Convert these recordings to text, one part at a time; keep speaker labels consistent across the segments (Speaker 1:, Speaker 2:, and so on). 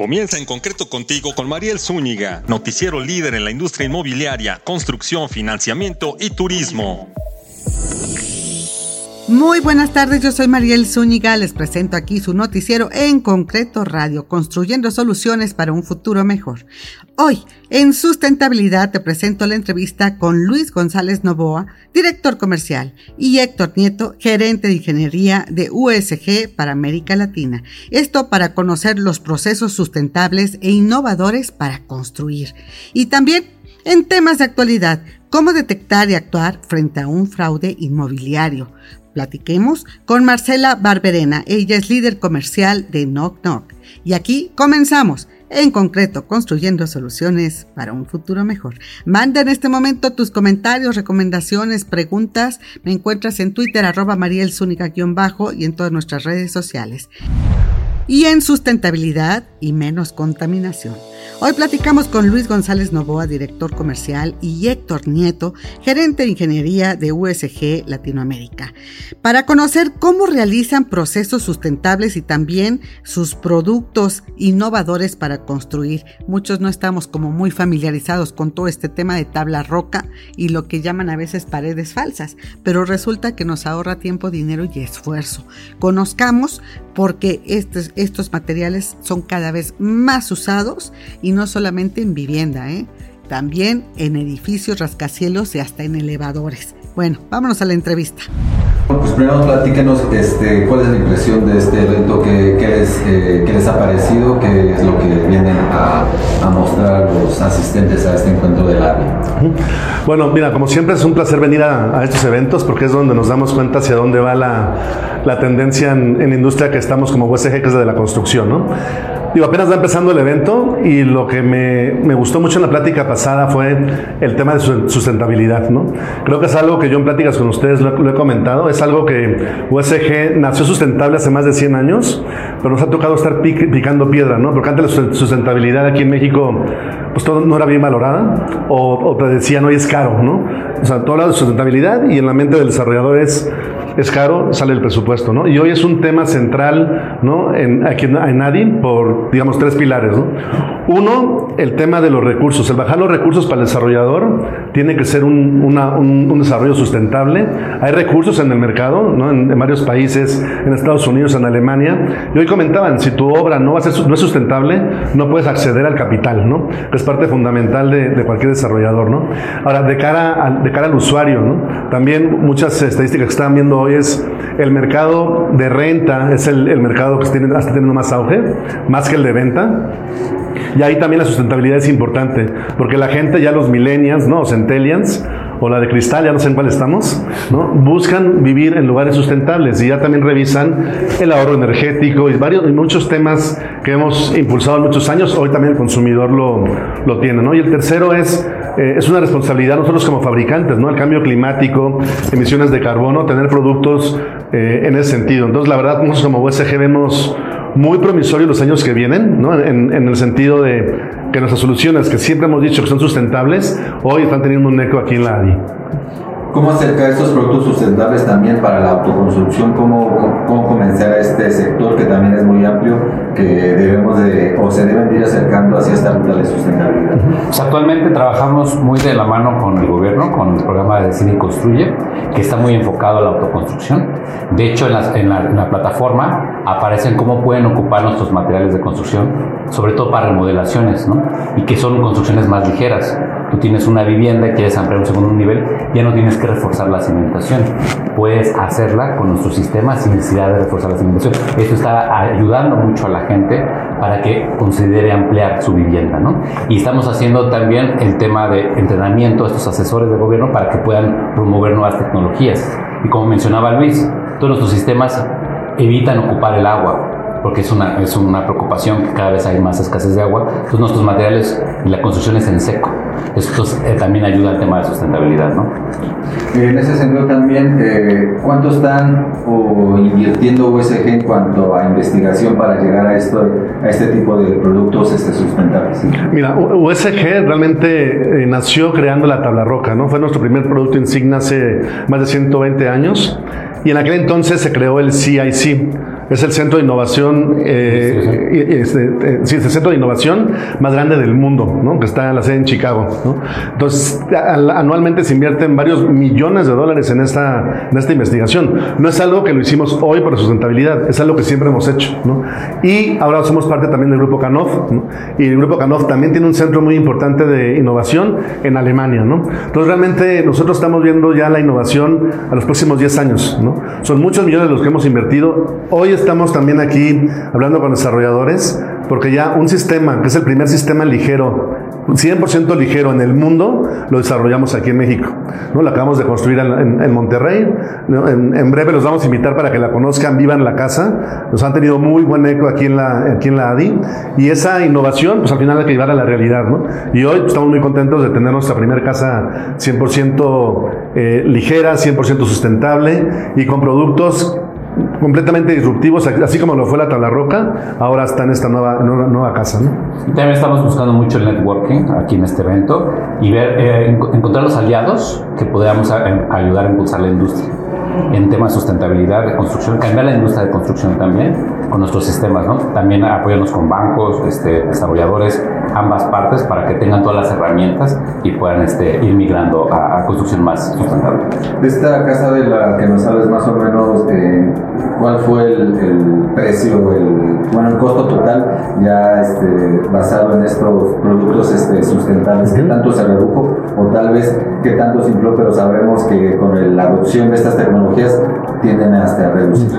Speaker 1: Comienza en concreto contigo con Mariel Zúñiga, noticiero líder en la industria inmobiliaria, construcción, financiamiento y turismo.
Speaker 2: Muy buenas tardes, yo soy Mariel Zúñiga, les presento aquí su noticiero en concreto radio, construyendo soluciones para un futuro mejor. Hoy, en sustentabilidad, te presento la entrevista con Luis González Novoa, director comercial, y Héctor Nieto, gerente de ingeniería de USG para América Latina. Esto para conocer los procesos sustentables e innovadores para construir. Y también en temas de actualidad, cómo detectar y actuar frente a un fraude inmobiliario Platiquemos con Marcela Barberena. Ella es líder comercial de Knock Knock. Y aquí comenzamos, en concreto, construyendo soluciones para un futuro mejor. Manda en este momento tus comentarios, recomendaciones, preguntas. Me encuentras en Twitter, arroba bajo y en todas nuestras redes sociales. Y en sustentabilidad y menos contaminación. Hoy platicamos con Luis González Novoa, director comercial, y Héctor Nieto, gerente de ingeniería de USG Latinoamérica, para conocer cómo realizan procesos sustentables y también sus productos innovadores para construir. Muchos no estamos como muy familiarizados con todo este tema de tabla roca y lo que llaman a veces paredes falsas, pero resulta que nos ahorra tiempo, dinero y esfuerzo. Conozcamos porque estos, estos materiales son cada vez más usados y no solamente en vivienda, ¿eh? también en edificios, rascacielos y hasta en elevadores. Bueno, vámonos a la entrevista.
Speaker 3: Pues primero platíquenos este, cuál es la impresión de este evento, qué, les, eh, les, ha parecido, qué es lo que vienen a, mostrar los asistentes a este encuentro del área.
Speaker 4: Bueno, mira, como siempre es un placer venir a, estos eventos porque es donde nos damos cuenta hacia dónde va la, la tendencia en, en, industria que estamos como USG, que es de la construcción, ¿no? Digo, apenas va empezando el evento y lo que me, me, gustó mucho en la plática pasada fue el tema de sustentabilidad, ¿no? Creo que es algo que yo en pláticas con ustedes lo, he comentado, es algo que USG nació sustentable hace más de 100 años, pero nos ha tocado estar picando piedra, ¿no? Porque antes la sustentabilidad aquí en México, pues todo no era bien valorada, o, o te decían, hoy es caro, ¿no? O sea, todo lado de sustentabilidad y en la mente del desarrollador es es caro, sale el presupuesto, ¿no? Y hoy es un tema central, ¿no? En, aquí en, en por, digamos, tres pilares, ¿no? Uno, el tema de los recursos. El bajar los recursos para el desarrollador tiene que ser un, un, desarrollo sustentable. Hay recursos en el mercado, ¿no? En, varios países, en Estados Unidos, en Alemania. Y hoy comentaban, si tu obra no, va a ser, no es sustentable, no puedes acceder al capital, ¿no? Que es parte fundamental de, de cualquier desarrollador, ¿no? Ahora, de cara, de cara al usuario, ¿no? También muchas estadísticas que están viendo hoy es el mercado de renta, es el, el mercado que está teniendo más auge, más que el de venta. Y ahí también la sustentabilidad es importante, porque la gente, ya los millennials, ¿no? O centennials, o la de cristal, ya no sé en cuál estamos, ¿no? buscan vivir en lugares sustentables y ya también revisan el ahorro energético y varios y muchos temas que hemos impulsado en muchos años, hoy también el consumidor lo, lo tiene. ¿no? Y el tercero es, eh, es una responsabilidad nosotros como fabricantes, ¿no? el cambio climático, emisiones de carbono, tener productos eh, en ese sentido. Entonces, la verdad, nosotros como USG vemos muy promisorio los años que vienen, ¿no? en, en, el sentido de que nuestras soluciones, que siempre hemos dicho que son sustentables, hoy están teniendo un eco aquí en la ADI.
Speaker 3: ¿Cómo acercar estos productos sustentables también para la autoconstrucción? ¿Cómo, cómo comenzar este sector que también es muy amplio, que debemos de, o se deben ir acercando hacia esta ruta de sustentabilidad?
Speaker 5: Pues actualmente trabajamos muy de la mano con el gobierno, con el programa de Cine Construye, que está muy enfocado a la autoconstrucción. De hecho, en la, en la, en la plataforma aparecen cómo pueden ocupar nuestros materiales de construcción, sobre todo para remodelaciones, ¿no? Y que son construcciones más ligeras. Tienes una vivienda y quieres ampliar un segundo nivel, ya no tienes que reforzar la cimentación. Puedes hacerla con nuestro sistema sin necesidad de reforzar la cimentación. Esto está ayudando mucho a la gente para que considere ampliar su vivienda, ¿no? Y estamos haciendo también el tema de entrenamiento a estos asesores de gobierno para que puedan promover nuevas tecnologías. Y como mencionaba Luis, todos nuestros sistemas evitan ocupar el agua porque es una, es una preocupación que cada vez hay más escasez de agua. Entonces nuestros materiales la construcción es en seco. Esto eh, también ayuda al tema de sustentabilidad, ¿no?
Speaker 3: En ese sentido también, eh, ¿cuánto están o invirtiendo USG en cuanto a investigación para llegar a, esto, a este tipo de productos este, sustentables?
Speaker 4: Mira, USG realmente eh, nació creando la tabla roca, ¿no? Fue nuestro primer producto insignia hace más de 120 años y en aquel entonces se creó el CIC es el centro de innovación, eh, este, eh, sí, es el centro de innovación más grande del mundo, ¿no? que está en la sede en Chicago. ¿no? Entonces, anualmente se invierten varios millones de dólares en esta, en esta investigación. No es algo que lo hicimos hoy por sustentabilidad, es algo que siempre hemos hecho. ¿no? Y ahora somos parte también del Grupo Canoff, ¿no? y el Grupo Canoff también tiene un centro muy importante de innovación en Alemania. ¿no? Entonces, realmente nosotros estamos viendo ya la innovación a los próximos 10 años. ¿no? Son muchos millones los que hemos invertido. Hoy estamos también aquí hablando con desarrolladores porque ya un sistema, que es el primer sistema ligero, 100% ligero en el mundo, lo desarrollamos aquí en México. ¿no? Lo acabamos de construir en, Monterrey. En, breve los vamos a invitar para que la conozcan, vivan la casa. Nos han tenido muy buen eco aquí en la, aquí en la ADI. Y esa innovación, pues al final hay que llevar a la realidad. ¿no? Y hoy estamos muy contentos de tener nuestra primera casa 100% eh, ligera, 100% sustentable y con productos completamente disruptivos, así como lo fue la tabla roca, ahora está en esta nueva, nueva, casa. ¿no?
Speaker 5: También estamos buscando mucho el networking aquí en este evento y ver, eh, encontrar los aliados que podamos ayudar a impulsar la industria en temas de sustentabilidad, de construcción, cambiar la industria de construcción también con nuestros sistemas, ¿no? También apoyarnos con bancos, este, desarrolladores, ambas partes para que tengan todas las herramientas y puedan este, ir migrando a, construcción más sustentable.
Speaker 3: De esta casa de la que nos sabes más o menos, eh, ¿cuál fue el, precio, el, bueno, el costo total ya este, basado en estos productos este, sustentables? ¿Qué tanto se redujo o tal vez qué tanto se? Pero sabemos que con la adopción de estas tecnologías tienden hasta a reducir.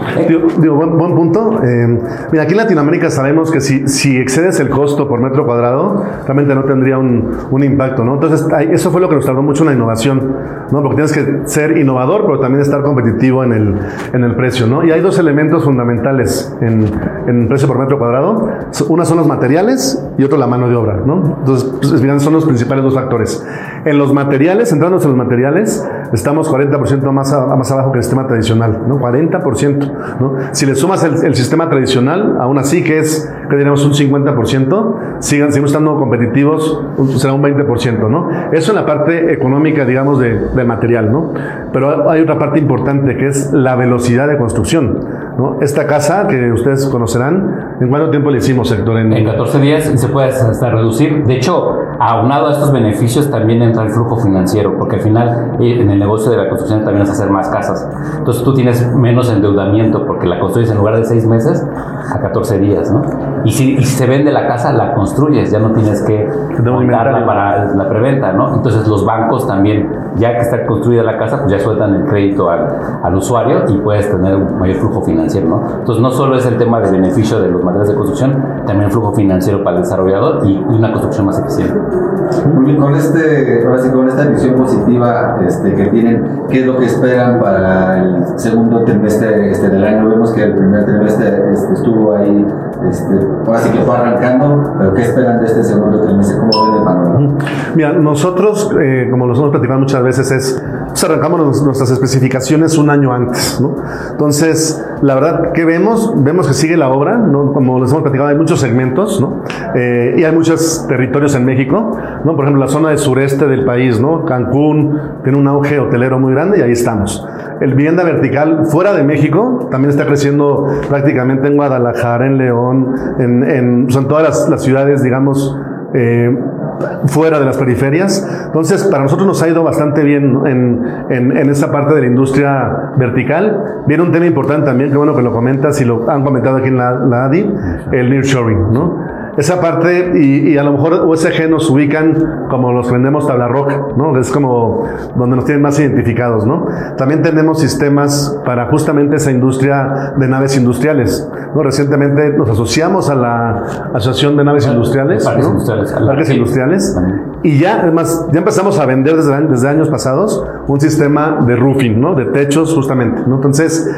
Speaker 4: Digo, buen, punto. Eh, mira, aquí en Latinoamérica sabemos que si, si excedes el costo por metro cuadrado, realmente no tendría un, un impacto, ¿no? Entonces, eso fue lo que nos tardó mucho en la innovación, ¿no? Porque tienes que ser innovador, pero también estar competitivo en el, en el precio, ¿no? Y hay dos elementos fundamentales en, en precio por metro cuadrado. Una son los materiales y otro la mano de obra, ¿no? Entonces, pues, son los principales dos factores. En los materiales, entrando en los materiales, estamos 40% más, más abajo que el sistema tradicional, ¿no? 40%, ¿no? Si le sumas el, el sistema tradicional, aún así que es, que diríamos un 50%, sigan, seguimos estando competitivos, será un 20%, ¿no? Eso en la parte económica, digamos, de, del material, ¿no? Pero hay otra parte importante que es la velocidad de construcción, ¿no? Esta casa que ustedes conocerán, ¿en cuánto tiempo le hicimos, Héctor?
Speaker 5: En, en 14 días se puede hasta reducir. De hecho, aunado a estos beneficios también entra el flujo financiero, porque al final eh, en el negocio de la construcción también es hacer más casas. Entonces tú tienes menos endeudamiento porque la construyes en lugar de 6 meses a 14 días, ¿no? Y si, y si se vende la casa, la construyes, ya no tienes que montarla para la preventa, ¿no? Entonces los bancos también, ya que está construida la casa, pues ya sueltan el crédito al, al usuario y puedes tener un mayor flujo financiero, ¿no? Entonces no solo es el tema de beneficio de los materiales de construcción, también flujo financiero para el desarrollador y una construcción más eficiente.
Speaker 3: Con este, ahora sí, con esta visión positiva este, que tienen, ¿qué es lo que esperan para el segundo trimestre este, del año? Vemos que el primer trimestre este, estuvo ahí, este, ahora sí que fue arrancando, pero ¿qué esperan de este segundo trimestre? ¿Cómo ven el panorama?
Speaker 4: Mira, nosotros, eh, como lo hemos platicado muchas veces, es pues arrancamos nuestras especificaciones un año antes, ¿no? Entonces, la verdad, ¿qué vemos? Vemos que sigue la obra, ¿no? Como les hemos platicado, hay muchos segmentos, ¿no? Eh, y hay muchos territorios en México, ¿no? Por ejemplo, la zona del sureste del país, ¿no? Cancún tiene un auge hotelero muy grande y ahí estamos. El vivienda vertical fuera de México también está creciendo prácticamente en Guadalajara, en León, en, en, son todas las, las ciudades, digamos, eh, fuera de las periferias. Entonces, para nosotros nos ha ido bastante bien en, en, en, esa parte de la industria vertical. Viene un tema importante también, que bueno que lo comentas y lo han comentado aquí en la, la ADI, el nearshoring, ¿no? Esa parte y, a lo mejor USG nos ubican como los vendemos tabla rock, ¿no? Es como donde nos tienen más identificados, ¿no? También tenemos sistemas para justamente esa industria de naves industriales, ¿no? Recientemente nos asociamos a la Asociación de Naves Industriales,
Speaker 5: Parques Industriales,
Speaker 4: Parques industriales y ya, además, ya empezamos a vender desde, desde años pasados un sistema de roofing, ¿no? De techos, justamente, ¿no? Entonces,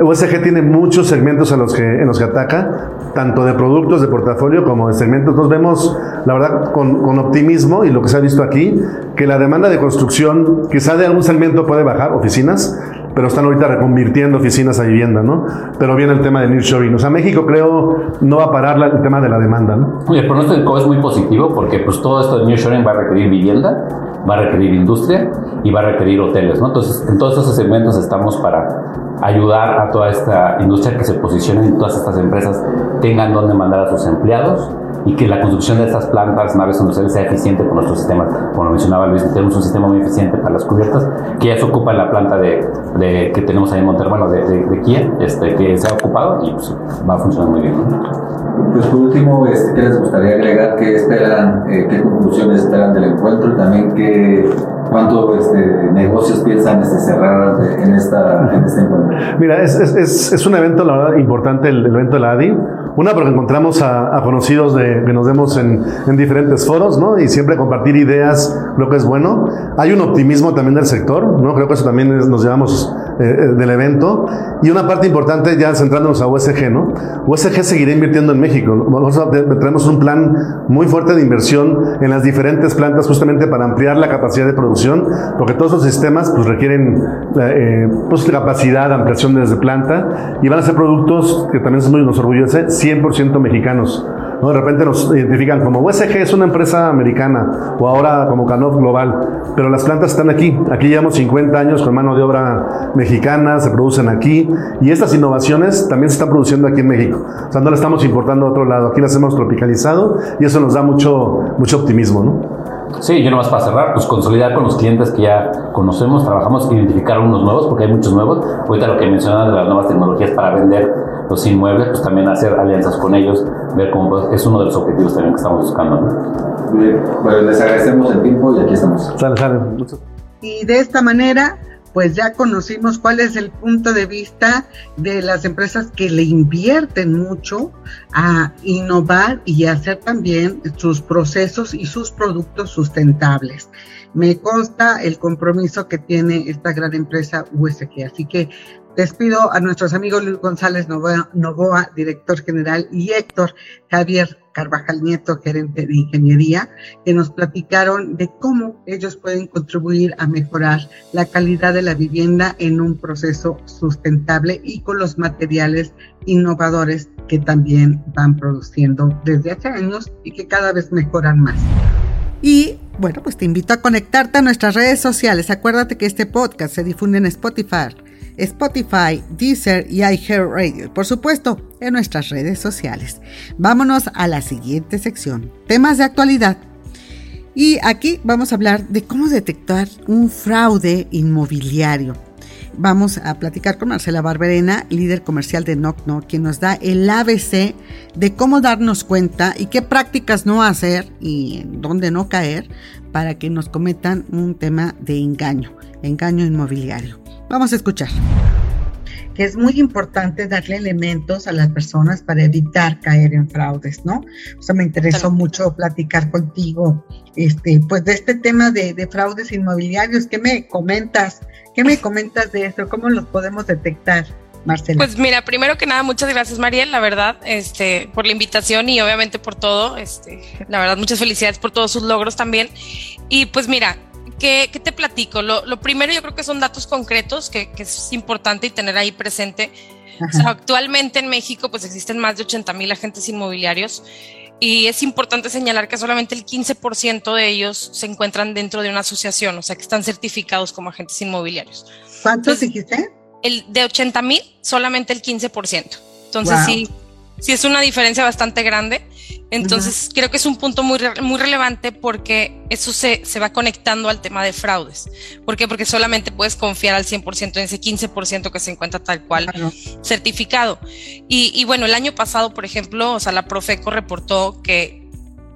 Speaker 4: USG tiene muchos segmentos en los que, en los que ataca, tanto de productos de portafolio como de segmentos. Nos vemos, la verdad, con, con, optimismo y lo que se ha visto aquí, que la demanda de construcción, quizá de algún segmento puede bajar, oficinas, pero están ahorita reconvirtiendo oficinas a vivienda, ¿no? Pero viene el tema del nearshoring. O sea, México creo no va a parar la, el tema de la demanda, ¿no?
Speaker 5: Oye, el pronóstico es muy positivo porque pues todo esto de nearshoring va a requerir vivienda, va a requerir industria y va a requerir hoteles, ¿no? Entonces, en todos esos segmentos estamos para ayudar a toda esta industria que se posicione en todas estas empresas tengan donde mandar a sus empleados y que la construcción de estas plantas, naves industriales, sea eficiente con nuestros sistemas. Como mencionaba Luis, tenemos un sistema muy eficiente para las cubiertas, que ya se ocupa en la planta de, de que tenemos ahí en Monterrey, bueno, de, de, Kia, este, que se ha ocupado y pues, va a funcionar muy bien.
Speaker 3: Pues por último, este, ¿qué les gustaría agregar? ¿Qué esperan, eh, qué conclusiones esperan del encuentro y también qué, cuántos este, negocios piensan este, cerrar en, esta, en este encuentro?
Speaker 4: Mira, es, es, es, un evento, la verdad, importante, el, el evento de la ADI una, porque encontramos a, conocidos de, que nos vemos en, en, diferentes foros, ¿no? Y siempre compartir ideas, lo que es bueno. Hay un optimismo también del sector, ¿no? Creo que eso también nos llevamos eh, eh, del evento. Y una parte importante, ya centrándonos a USG, ¿no? USG seguirá invirtiendo en México. Nosotros tenemos un plan muy fuerte de inversión en las diferentes plantas justamente para ampliar la capacidad de producción, porque todos los sistemas pues, requieren eh, pues, capacidad, ampliación desde planta, y van a ser productos que también muy, nos orgullece 100% mexicanos. ¿no? De repente nos identifican como USG es una empresa americana o ahora como Canov Global, pero las plantas están aquí. Aquí llevamos 50 años con mano de obra mexicana, se producen aquí y estas innovaciones también se están produciendo aquí en México. O sea, no las estamos importando a otro lado, aquí las hemos tropicalizado y eso nos da mucho, mucho optimismo. ¿no?
Speaker 5: Sí, yo nomás para cerrar, pues consolidar con los clientes que ya conocemos, trabajamos, identificar unos nuevos, porque hay muchos nuevos. Ahorita lo que mencionan de las nuevas tecnologías para vender los inmuebles, pues también hacer alianzas con ellos, ver cómo es uno de los objetivos también que estamos buscando.
Speaker 3: ¿no? Bien, bueno, les agradecemos el tiempo y aquí estamos.
Speaker 4: Sale, sale.
Speaker 2: Y de esta manera pues ya conocimos cuál es el punto de vista de las empresas que le invierten mucho a innovar y hacer también sus procesos y sus productos sustentables. Me consta el compromiso que tiene esta gran empresa USG. Así que Despido a nuestros amigos Luis González Novoa, director general, y Héctor Javier Carvajal Nieto, gerente de ingeniería, que nos platicaron de cómo ellos pueden contribuir a mejorar la calidad de la vivienda en un proceso sustentable y con los materiales innovadores que también van produciendo desde hace años y que cada vez mejoran más. Y bueno, pues te invito a conectarte a nuestras redes sociales. Acuérdate que este podcast se difunde en Spotify Spotify, Deezer y iHeartRadio. Por supuesto, en nuestras redes sociales. Vámonos a la siguiente sección. Temas de actualidad. Y aquí vamos a hablar de cómo detectar un fraude inmobiliario. Vamos a platicar con Marcela Barberena, líder comercial de Knock Knock, quien nos da el ABC de cómo darnos cuenta y qué prácticas no hacer y dónde no caer para que nos cometan un tema de engaño, engaño inmobiliario. Vamos a escuchar. Que es muy importante darle elementos a las personas para evitar caer en fraudes, ¿no? O sea, me interesó mucho platicar contigo, este, pues de este tema de, de fraudes inmobiliarios. ¿Qué me comentas? ¿Qué me comentas de eso? ¿Cómo los podemos detectar? Marcela.
Speaker 6: Pues mira, primero que nada, muchas gracias Mariel, la verdad, este, por la invitación y obviamente por todo, este, la verdad, muchas felicidades por todos sus logros también. Y pues mira, ¿Qué, te platico? Lo, primero yo creo que son datos concretos que, es importante y tener ahí presente. actualmente en México pues existen más de 80 mil agentes inmobiliarios y es importante señalar que solamente el 15% de ellos se encuentran dentro de una asociación, o sea que están certificados como agentes inmobiliarios.
Speaker 2: ¿Cuántos dijiste?
Speaker 6: El de 80 mil, solamente el 15%. Entonces sí, sí es una diferencia bastante grande. Entonces, creo que es un punto muy, muy relevante porque eso se, se, va conectando al tema de fraudes. ¿Por qué? Porque solamente puedes confiar al 100% en ese 15% que se encuentra tal cual certificado. Y, y, bueno, el año pasado, por ejemplo, o sea, la Profeco reportó que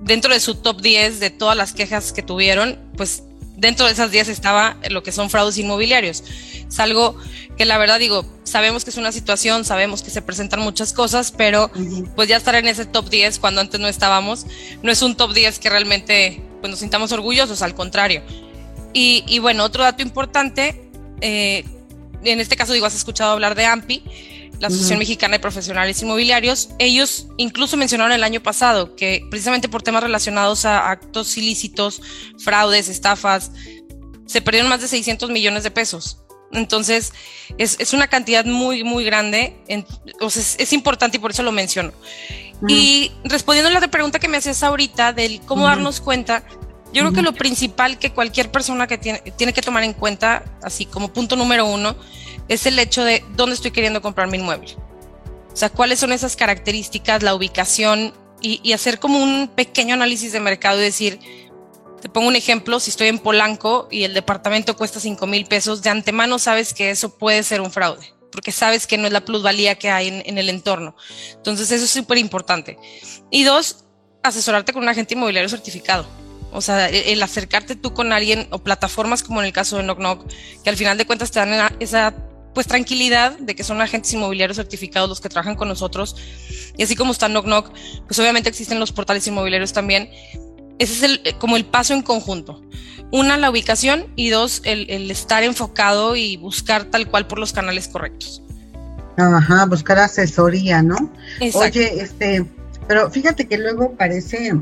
Speaker 6: dentro de su top 10 de todas las quejas que tuvieron, pues dentro de esas 10 estaba lo que son fraudes inmobiliarios. Es algo que la verdad digo, sabemos que es una situación, sabemos que se presentan muchas cosas, pero pues ya estar en ese top 10 cuando antes no estábamos, no es un top 10 que realmente pues, nos sintamos orgullosos, al contrario. Y, bueno, otro dato importante, eh, en este caso digo, has escuchado hablar de AMPI, la Asociación Mexicana de Profesionales Inmobiliarios, ellos incluso mencionaron el año pasado que precisamente por temas relacionados a actos ilícitos, fraudes, estafas, se perdieron más de 600 millones de pesos. Entonces, es, una cantidad muy, muy grande. es, importante y por eso lo menciono. Y respondiendo a la pregunta que me hacías ahorita del cómo darnos cuenta, yo creo que lo principal que cualquier persona que tiene, tiene que tomar en cuenta, así como punto número uno, es el hecho de dónde estoy queriendo comprar mi inmueble. O sea, cuáles son esas características, la ubicación y, hacer como un pequeño análisis de mercado y decir, te pongo un ejemplo, si estoy en Polanco y el departamento cuesta 5 mil pesos, de antemano sabes que eso puede ser un fraude, porque sabes que no es la plusvalía que hay en, el entorno. Entonces eso es súper importante. Y dos, asesorarte con un agente inmobiliario certificado. O sea, el, acercarte tú con alguien o plataformas como en el caso de Knock Knock, que al final de cuentas te dan esa pues tranquilidad de que son agentes inmobiliarios certificados los que trabajan con nosotros. Y así como está Knock Knock, pues obviamente existen los portales inmobiliarios también. Ese es el, como el paso en conjunto. Una, la ubicación y dos, el, el estar enfocado y buscar tal cual por los canales correctos.
Speaker 2: Ajá, buscar asesoría, ¿no? Oye, este, pero fíjate que luego parece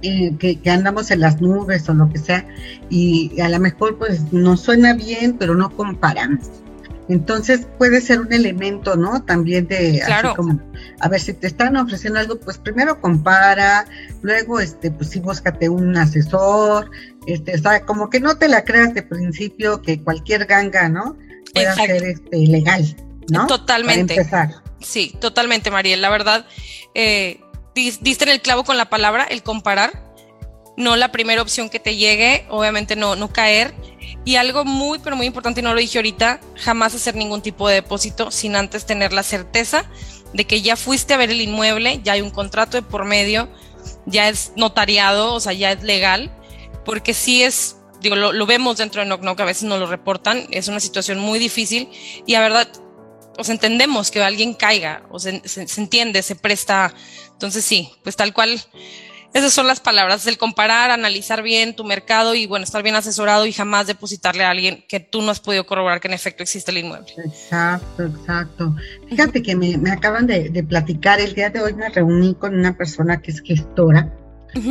Speaker 2: eh, que, que, andamos en las nubes o lo que sea, y a lo mejor pues nos suena bien, pero no comparamos. Entonces puede ser un elemento, ¿no? También de
Speaker 6: claro. como,
Speaker 2: a ver, si te están ofreciendo algo, pues primero compara, luego, este, pues sí, búscate un asesor, este, o sea, como que no te la creas de principio que cualquier ganga, ¿no? Pueda ser este, legal, ¿no?
Speaker 6: Totalmente. Sí, totalmente, Mariel. La verdad, eh, diste en el clavo con la palabra, el comparar no la primera opción que te llegue, obviamente no, no caer. Y algo muy, pero muy importante, y no lo dije ahorita, jamás hacer ningún tipo de depósito sin antes tener la certeza de que ya fuiste a ver el inmueble, ya hay un contrato de por medio, ya es notariado, o sea, ya es legal, porque si es, digo, lo, vemos dentro de Knock a veces no lo reportan, es una situación muy difícil y la verdad, os entendemos que alguien caiga, o se, se entiende, se presta, entonces sí, pues tal cual esas son las palabras, el comparar, analizar bien tu mercado y bueno, estar bien asesorado y jamás depositarle a alguien que tú no has podido corroborar que en efecto existe el inmueble.
Speaker 2: Exacto, exacto. Fíjate que me, acaban de, platicar, el día de hoy me reuní con una persona que es gestora,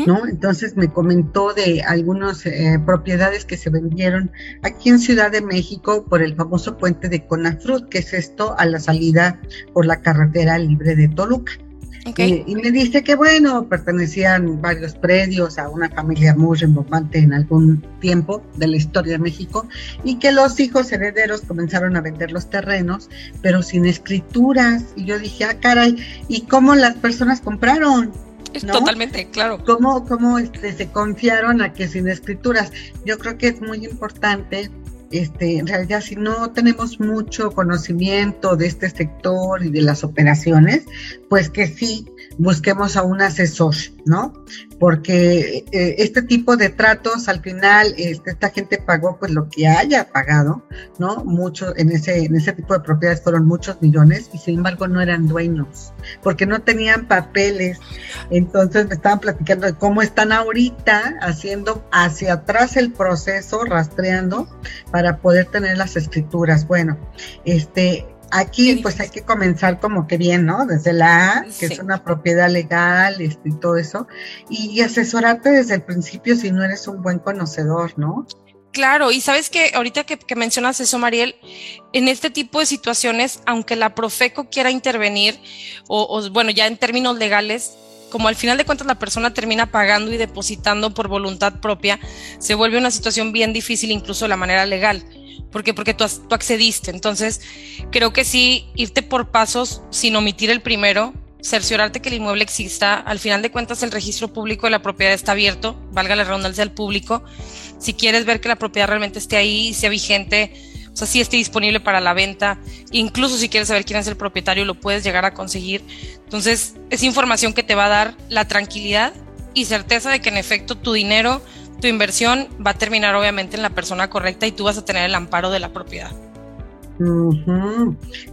Speaker 2: ¿no? Entonces me comentó de algunas eh, propiedades que se vendieron aquí en Ciudad de México por el famoso puente de Conafrut, que es esto a la salida por la carretera libre de Toluca. Y, me dice que, bueno, pertenecían varios predios a una familia muy remontante en algún tiempo de la historia de México y que los hijos herederos comenzaron a vender los terrenos, pero sin escrituras. Y yo dije, ah, caray, ¿y cómo las personas compraron?
Speaker 6: Totalmente, claro.
Speaker 2: ¿Cómo, cómo este, se confiaron a que sin escrituras? Yo creo que es muy importante este, en realidad si no tenemos mucho conocimiento de este sector y de las operaciones, pues que sí busquemos a un asesor, ¿no? Porque eh, este tipo de tratos al final este, esta gente pagó pues lo que haya pagado, ¿no? Mucho en ese en ese tipo de propiedades fueron muchos millones y sin embargo no eran dueños, porque no tenían papeles. Entonces me estaban platicando de cómo están ahorita haciendo hacia atrás el proceso, rastreando para poder tener las escrituras. Bueno, este, aquí pues hay que comenzar como que bien, ¿no? Desde la A, que es una propiedad legal este, y todo eso, y, asesorarte desde el principio si no eres un buen conocedor, ¿no?
Speaker 6: Claro, y sabes que ahorita que, mencionas eso, Mariel, en este tipo de situaciones, aunque la Profeco quiera intervenir, o, o bueno, ya en términos legales, como al final de cuentas la persona termina pagando y depositando por voluntad propia, se vuelve una situación bien difícil incluso de la manera legal. ¿Por qué? Porque tú, tú accediste. Entonces, creo que sí, irte por pasos sin omitir el primero, cerciorarte que el inmueble exista. Al final de cuentas, el registro público de la propiedad está abierto, valga la redundancia al público. Si quieres ver que la propiedad realmente esté ahí sea vigente, o sea, sí esté disponible para la venta. Incluso si quieres saber quién es el propietario, lo puedes llegar a conseguir. Entonces, es información que te va a dar la tranquilidad y certeza de que en efecto tu dinero, tu inversión va a terminar obviamente en la persona correcta y tú vas a tener el amparo de la propiedad.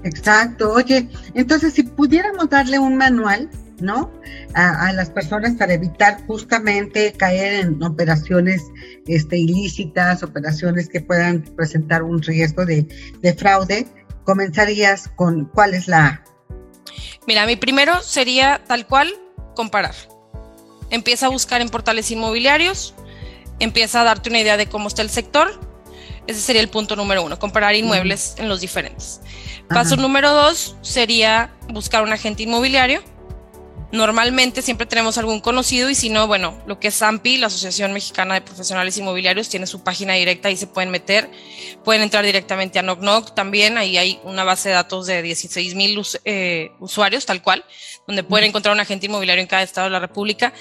Speaker 2: Exacto. Oye, entonces si pudiéramos darle un manual ¿no? A, las personas para evitar justamente caer en operaciones este, ilícitas, operaciones que puedan presentar un riesgo de, fraude, comenzarías con cuál es la...
Speaker 6: Mira, mi primero sería tal cual comparar. Empieza a buscar en portales inmobiliarios, empieza a darte una idea de cómo está el sector. Ese sería el punto número uno, comparar inmuebles en los diferentes. Paso número dos sería buscar un agente inmobiliario Normalmente siempre tenemos algún conocido y si no, bueno, lo que es AMPI, la Asociación Mexicana de Profesionales Inmobiliarios, tiene su página directa y se pueden meter. Pueden entrar directamente a Knock también. Ahí hay una base de datos de 16 mil eh, usuarios, tal cual, donde pueden encontrar un agente inmobiliario en cada estado de la República,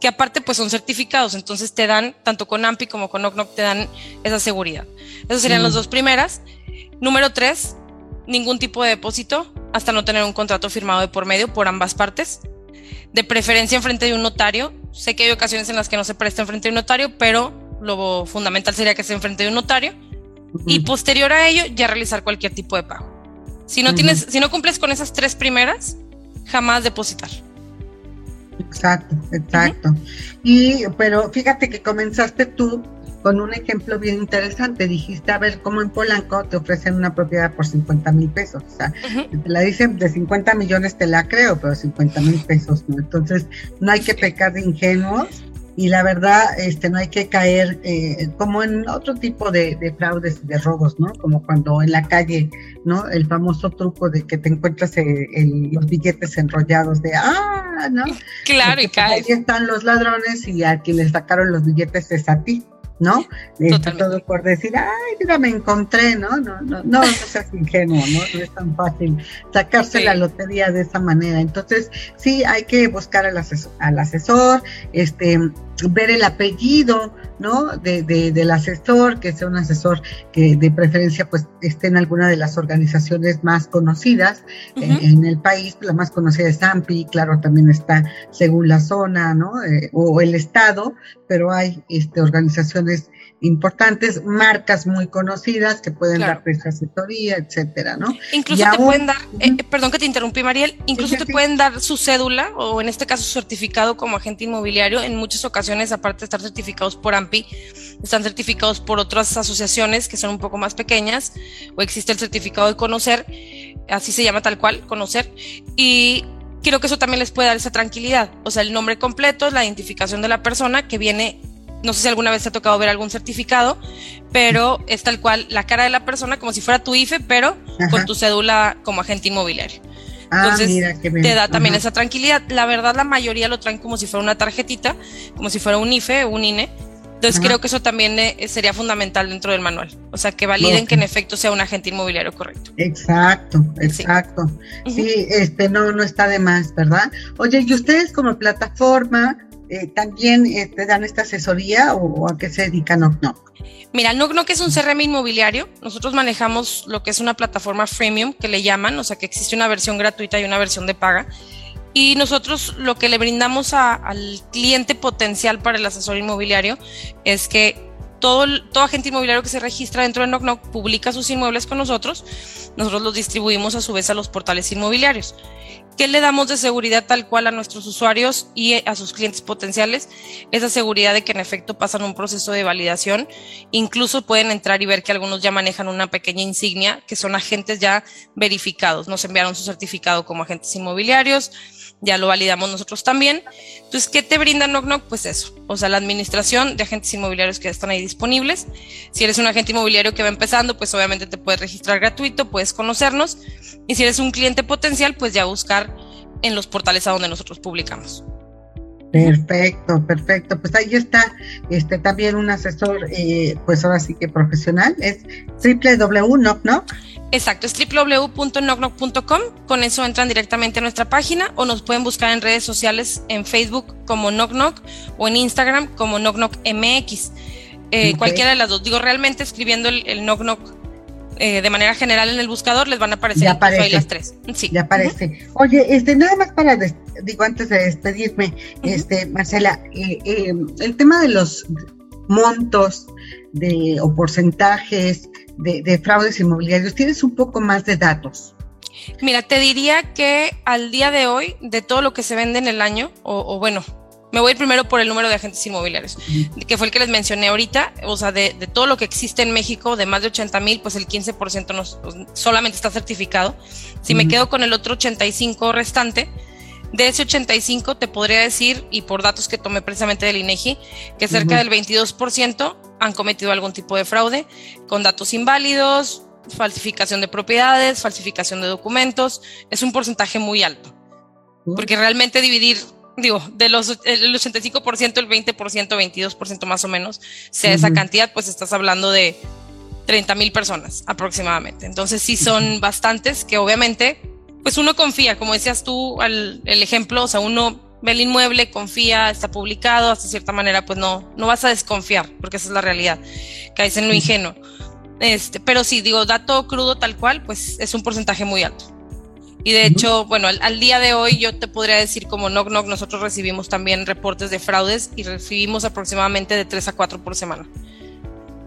Speaker 6: que aparte pues son certificados. Entonces te dan, tanto con AMPI como con Knock te dan esa seguridad. Esas serían las dos primeras. Número tres, ningún tipo de depósito hasta no tener un contrato firmado de por medio por ambas partes de preferencia en frente de un notario. Sé que hay ocasiones en las que no se presta en frente de un notario, pero lo fundamental sería que sea en frente de un notario. Y posterior a ello, ya realizar cualquier tipo de pago. Si no, tienes, si no cumples con esas tres primeras, jamás depositar.
Speaker 2: Exacto, exacto. Y, pero fíjate que comenzaste tú con un ejemplo bien interesante. Dijiste, a ver, ¿cómo en Polanco te ofrecen una propiedad por 50 mil pesos? O sea, te la dicen de 50 millones, te la creo, pero 50 mil pesos, ¿no? Entonces, no hay que pecar de ingenuos y la verdad, este, no hay que caer eh, como en otro tipo de, fraudes y de robos, ¿no? Como cuando en la calle, ¿no? El famoso truco de que te encuentras eh, los billetes enrollados de, ah, ¿no?
Speaker 6: Claro, y pues, cae.
Speaker 2: Ahí están los ladrones y a quien le sacaron los billetes es a ti. ¿No? Este, todo por decir, ay, mira, me encontré, ¿no? No, no, no, no seas ingenuo, ¿no? No es tan fácil sacarse la lotería de esa manera. Entonces, sí, hay que buscar al asesor, al asesor este, ver el apellido, ¿no? De, del asesor, que sea un asesor que de preferencia pues esté en alguna de las organizaciones más conocidas en, el país. La más conocida es AMPI, claro, también está según la zona, ¿no? Eh, o el estado, pero hay este, organizaciones importantes, marcas muy conocidas que pueden dar esa asesoría, etcétera, ¿no?
Speaker 6: Incluso te pueden dar, eh, perdón que te interrumpí, Mariel, incluso te pueden dar su cédula o en este caso su certificado como agente inmobiliario. En muchas ocasiones, aparte de estar certificados por AMPI, están certificados por otras asociaciones que son un poco más pequeñas o existe el certificado de conocer, así se llama tal cual, conocer, y creo que eso también les puede dar esa tranquilidad, o sea, el nombre completo, la identificación de la persona que viene no sé si alguna vez te ha tocado ver algún certificado, pero es tal cual la cara de la persona como si fuera tu IFE, pero con tu cédula como agente inmobiliario. Ah, Entonces te da también esa tranquilidad. La verdad, la mayoría lo traen como si fuera una tarjetita, como si fuera un IFE un INE. Entonces creo que eso también eh, sería fundamental dentro del manual. O sea, que validen que en efecto sea un agente inmobiliario correcto.
Speaker 2: Exacto, exacto. Sí, este no, no está de más, ¿verdad? Oye, y ustedes como plataforma, eh, también eh, te dan esta asesoría o, a qué se dedica Knock Knock?
Speaker 6: Mira, Knock Knock es un CRM inmobiliario. Nosotros manejamos lo que es una plataforma freemium que le llaman, o sea que existe una versión gratuita y una versión de paga. Y nosotros lo que le brindamos al cliente potencial para el asesor inmobiliario es que todo, todo agente inmobiliario que se registra dentro de Knock Knock publica sus inmuebles con nosotros. Nosotros los distribuimos a su vez a los portales inmobiliarios. ¿Qué le damos de seguridad tal cual a nuestros usuarios y a sus clientes potenciales? Esa seguridad de que en efecto pasan un proceso de validación. Incluso pueden entrar y ver que algunos ya manejan una pequeña insignia, que son agentes ya verificados. Nos enviaron su certificado como agentes inmobiliarios, ya lo validamos nosotros también. Entonces, ¿qué te brinda Knock Pues eso, o sea, la administración de agentes inmobiliarios que están ahí disponibles. Si eres un agente inmobiliario que va empezando, pues obviamente te puedes registrar gratuito, puedes conocernos. Y si eres un cliente potencial, pues ya buscar en los portales a donde nosotros publicamos.
Speaker 2: Perfecto, perfecto. Pues ahí está este también un asesor, eh, pues ahora sí que profesional, es www.knock
Speaker 6: Exacto, es www.knocknock.com. Con eso entran directamente a nuestra página o nos pueden buscar en redes sociales en Facebook como Knock o en Instagram como KnockKnockMX. Eh, Cualquiera de las dos. Digo, realmente escribiendo el, el eh, de manera general en el buscador les van a aparecer
Speaker 2: ahí las tres. Sí. Ya aparece. Oye, este, nada más para, digo, antes de despedirme, este, Marcela, eh, eh, el tema de los montos de, o porcentajes de, fraudes inmobiliarios, ¿tienes un poco más de datos?
Speaker 6: Mira, te diría que al día de hoy, de todo lo que se vende en el año, o, o bueno, me voy primero por el número de agentes inmobiliarios, que fue el que les mencioné ahorita. O sea, de, todo lo que existe en México, de más de 80 mil, pues el 15% nos, pues, solamente está certificado. Si me quedo con el otro 85 restante, de ese 85 te podría decir, y por datos que tomé precisamente del INEGI, que cerca del 22% han cometido algún tipo de fraude con datos inválidos, falsificación de propiedades, falsificación de documentos. Es un porcentaje muy alto. porque realmente dividir, digo, de los, el 85%, el 20%, 22% más o menos, sea esa cantidad, pues estás hablando de 30 mil personas aproximadamente. Entonces sí son bastantes que obviamente, pues uno confía, como decías tú, al, el ejemplo, o sea, uno ve el inmueble, confía, está publicado, hasta cierta manera, pues no, no vas a desconfiar, porque esa es la realidad, caes en lo ingenuo. Este, pero sí, digo, dato crudo tal cual, pues es un porcentaje muy alto. Y de hecho, bueno, al, día de hoy yo te podría decir como Knock Knock, nosotros recibimos también reportes de fraudes y recibimos aproximadamente de 3 a 4 por semana.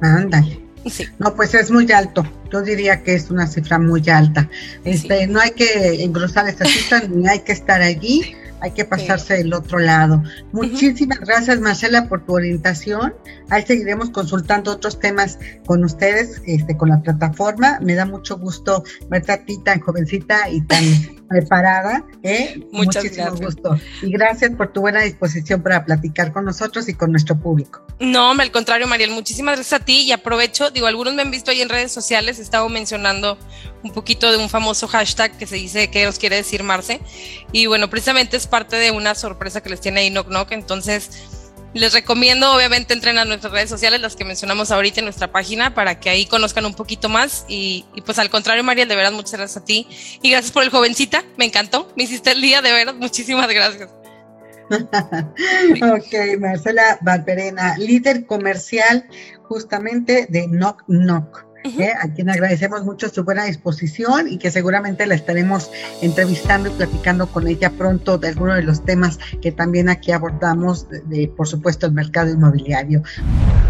Speaker 2: Ándale. Sí. No, pues es muy alto. Yo diría que es una cifra muy alta. Este, No hay que engrosar esta cifra ni hay que estar allí hay que pasarse del otro lado. Muchísimas gracias Marcela por tu orientación. Ahí seguiremos consultando otros temas con ustedes, este, con la plataforma. Me da mucho gusto verte a ti tan jovencita y tan preparada. ¿eh?
Speaker 6: Muchas
Speaker 2: Muchísimo gusto. Y gracias por tu buena disposición para platicar con nosotros y con nuestro público.
Speaker 6: No, al contrario, Mariel, muchísimas gracias a ti y aprovecho, digo, algunos me han visto ahí en redes sociales, he estado mencionando un poquito de un famoso hashtag que se dice que nos quiere decir Marce y bueno, precisamente es parte de una sorpresa que les tiene ahí Knock Knock, entonces les recomiendo, obviamente, entren a nuestras redes sociales, las que mencionamos ahorita en nuestra página, para que ahí conozcan un poquito más. Y, pues al contrario, Mariel, de verdad, muchas gracias a ti. Y gracias por el jovencita, me encantó, me hiciste el día, de verdad, muchísimas gracias.
Speaker 2: ok, Marcela Valperena, líder comercial justamente de Knock Knock. ¿Eh? a quien agradecemos mucho su buena disposición y que seguramente la estaremos entrevistando y platicando con ella pronto de alguno de los temas que también aquí abordamos, de, por supuesto, el mercado inmobiliario.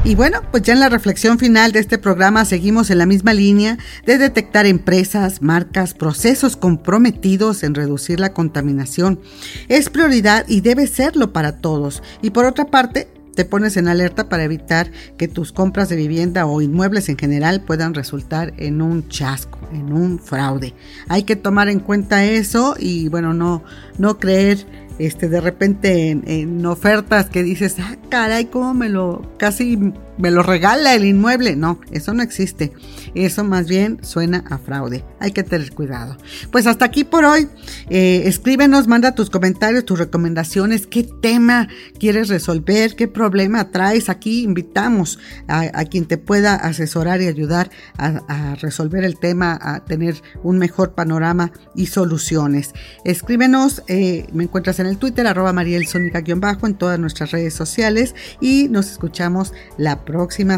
Speaker 2: Y bueno, pues ya en la reflexión final de este programa seguimos en la misma línea de detectar empresas, marcas, procesos comprometidos en reducir la contaminación. Es prioridad y debe serlo para todos. Y por otra parte, te pones en alerta para evitar que tus compras de vivienda o inmuebles en general puedan resultar en un chasco, en un fraude. Hay que tomar en cuenta eso y bueno, no, no creer este, de repente en, ofertas que dices, ah, caray, cómo me lo, casi me lo regala el inmueble. No, eso no existe. Eso más bien suena a fraude. Hay que tener cuidado. Pues hasta aquí por hoy. Eh, escríbenos, manda tus comentarios, tus recomendaciones, qué tema quieres resolver, qué problema traes. Aquí invitamos a, quien te pueda asesorar y ayudar a, resolver el tema, a tener un mejor panorama y soluciones. Escríbenos, eh, me encuentras en el Twitter, arroba bajo en todas nuestras redes sociales y nos escuchamos la próxima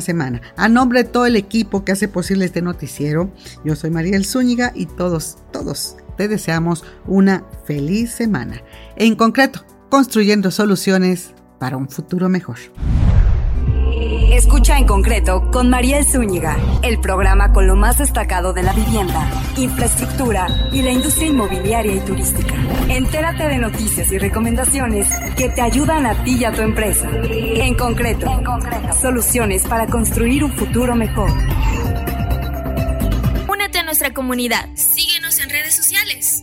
Speaker 2: semana. A nombre de todo el equipo que hace posible este noticiero, yo soy Mariel Zúñiga y todos, todos te deseamos una feliz semana. En concreto, construyendo soluciones para un futuro mejor.
Speaker 7: Escucha en concreto con Mariel Zúñiga, el programa con lo más destacado de la vivienda, infraestructura y la industria inmobiliaria y turística. Entérate de noticias y recomendaciones que te ayudan a ti y a tu empresa. En concreto, soluciones para construir un futuro mejor.
Speaker 8: Únete a nuestra comunidad.